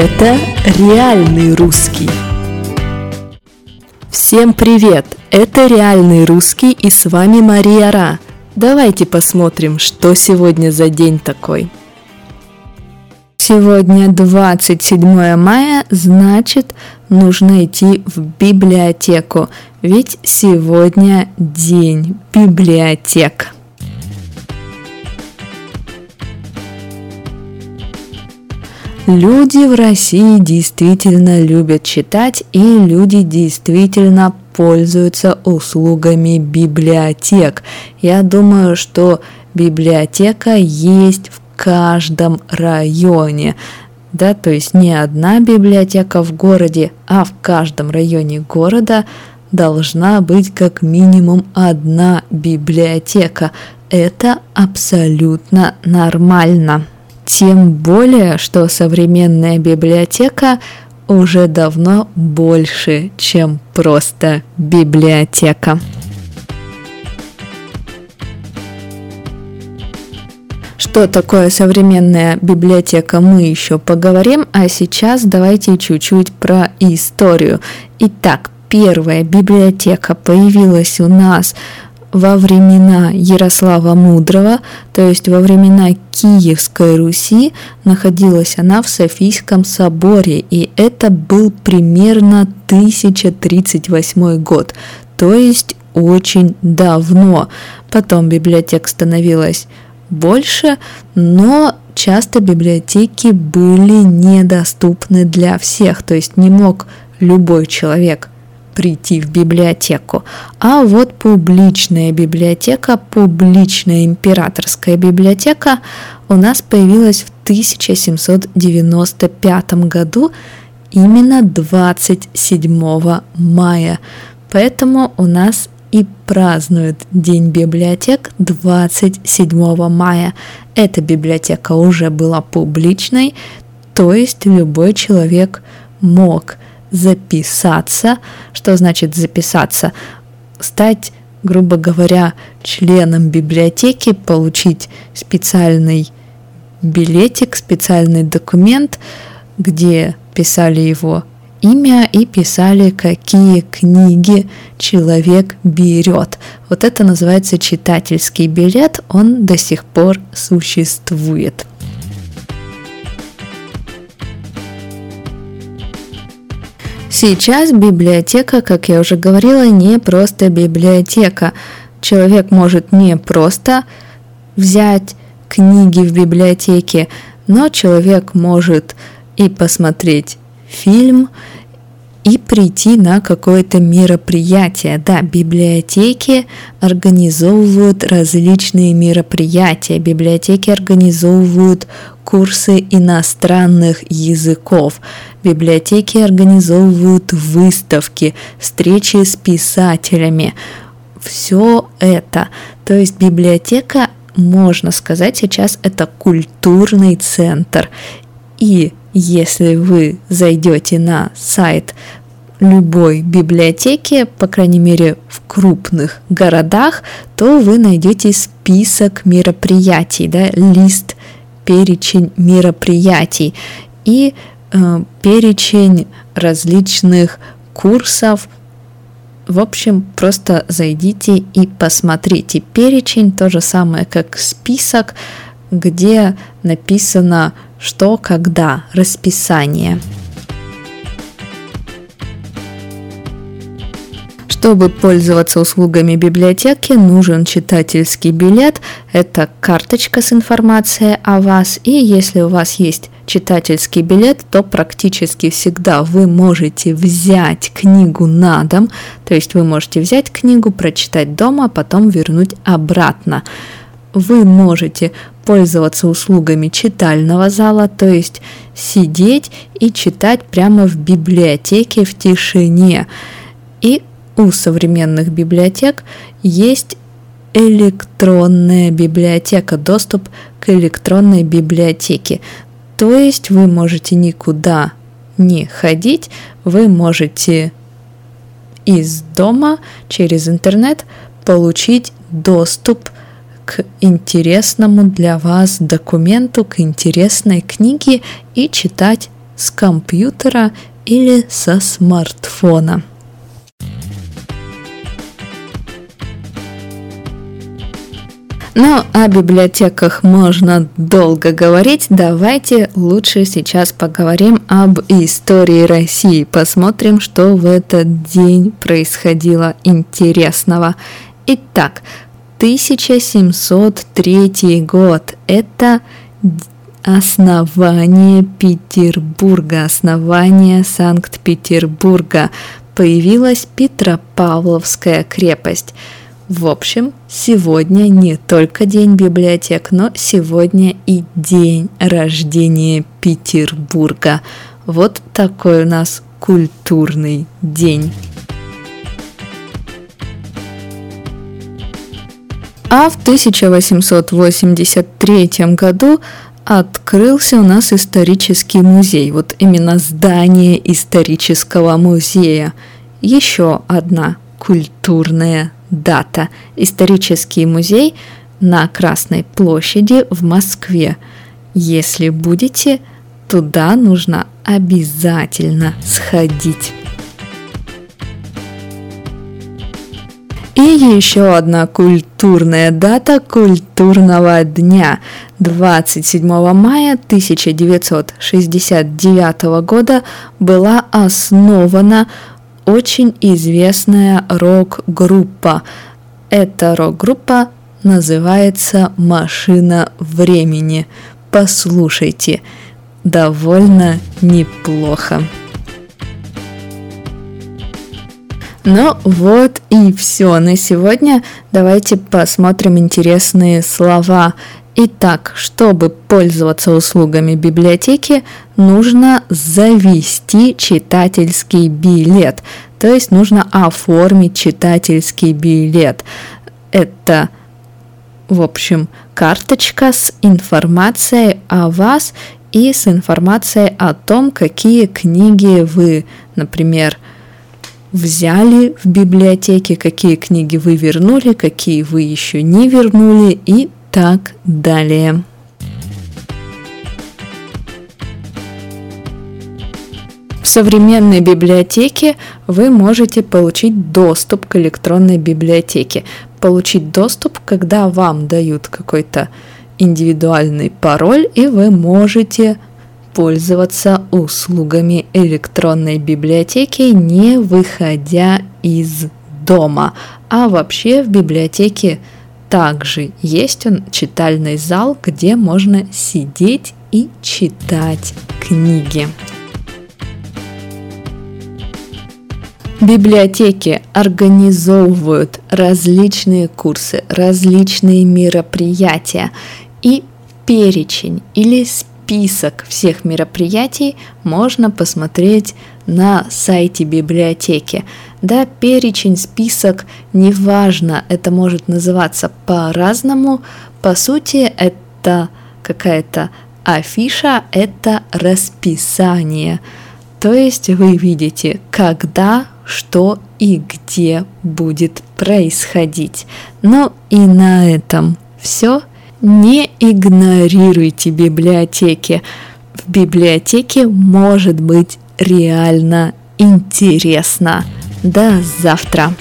Это реальный русский. Всем привет! Это реальный русский и с вами Мария Ра. Давайте посмотрим, что сегодня за день такой. Сегодня 27 мая, значит, нужно идти в библиотеку, ведь сегодня день библиотек. Люди в России действительно любят читать, и люди действительно пользуются услугами библиотек. Я думаю, что библиотека есть в каждом районе. Да, то есть не одна библиотека в городе, а в каждом районе города должна быть как минимум одна библиотека. Это абсолютно нормально. Тем более, что современная библиотека уже давно больше, чем просто библиотека. Что такое современная библиотека, мы еще поговорим, а сейчас давайте чуть-чуть про историю. Итак, первая библиотека появилась у нас во времена Ярослава Мудрого, то есть во времена Киевской Руси, находилась она в Софийском соборе, и это был примерно 1038 год, то есть очень давно. Потом библиотек становилась больше, но часто библиотеки были недоступны для всех, то есть не мог любой человек – прийти в библиотеку. А вот публичная библиотека, публичная императорская библиотека у нас появилась в 1795 году, именно 27 мая. Поэтому у нас и празднуют День библиотек 27 мая. Эта библиотека уже была публичной, то есть любой человек мог – записаться. Что значит записаться? Стать, грубо говоря, членом библиотеки, получить специальный билетик, специальный документ, где писали его имя и писали, какие книги человек берет. Вот это называется читательский билет, он до сих пор существует. Сейчас библиотека, как я уже говорила, не просто библиотека. Человек может не просто взять книги в библиотеке, но человек может и посмотреть фильм, и прийти на какое-то мероприятие. Да, библиотеки организовывают различные мероприятия, библиотеки организовывают курсы иностранных языков, библиотеки организовывают выставки, встречи с писателями. Все это. То есть библиотека, можно сказать, сейчас это культурный центр. И если вы зайдете на сайт любой библиотеки, по крайней мере в крупных городах, то вы найдете список мероприятий, да, лист, перечень мероприятий и э, перечень различных курсов. В общем, просто зайдите и посмотрите. Перечень то же самое, как список, где написано что, когда, расписание. Чтобы пользоваться услугами библиотеки, нужен читательский билет. Это карточка с информацией о вас. И если у вас есть читательский билет, то практически всегда вы можете взять книгу на дом. То есть вы можете взять книгу, прочитать дома, а потом вернуть обратно. Вы можете пользоваться услугами читального зала, то есть сидеть и читать прямо в библиотеке в тишине. И у современных библиотек есть электронная библиотека, доступ к электронной библиотеке. То есть вы можете никуда не ходить, вы можете из дома через интернет получить доступ к интересному для вас документу, к интересной книге и читать с компьютера или со смартфона. Ну, о библиотеках можно долго говорить. Давайте лучше сейчас поговорим об истории России. Посмотрим, что в этот день происходило интересного. Итак, 1703 год. Это основание Петербурга, основание Санкт-Петербурга. Появилась Петропавловская крепость. В общем, сегодня не только День библиотек, но сегодня и день рождения Петербурга. Вот такой у нас культурный день. А в 1883 году открылся у нас исторический музей. Вот именно здание исторического музея. Еще одна культурная дата. Исторический музей на Красной площади в Москве. Если будете, туда нужно обязательно сходить. И еще одна культурная дата культурного дня. 27 мая 1969 года была основана очень известная рок-группа. Эта рок-группа называется «Машина времени». Послушайте, довольно неплохо. Ну вот и все на сегодня. Давайте посмотрим интересные слова. Итак, чтобы пользоваться услугами библиотеки, нужно завести читательский билет. То есть нужно оформить читательский билет. Это, в общем, карточка с информацией о вас и с информацией о том, какие книги вы, например, взяли в библиотеке, какие книги вы вернули, какие вы еще не вернули и так далее. В современной библиотеке вы можете получить доступ к электронной библиотеке. Получить доступ, когда вам дают какой-то индивидуальный пароль, и вы можете пользоваться услугами электронной библиотеки, не выходя из дома. А вообще в библиотеке также есть он читальный зал, где можно сидеть и читать книги. Библиотеки организовывают различные курсы, различные мероприятия и перечень или список всех мероприятий можно посмотреть на сайте библиотеки. Да, перечень, список, неважно, это может называться по-разному. По сути, это какая-то афиша, это расписание. То есть вы видите, когда, что и где будет происходить. Ну и на этом все. Не игнорируйте библиотеки. В библиотеке может быть реально интересно. До завтра!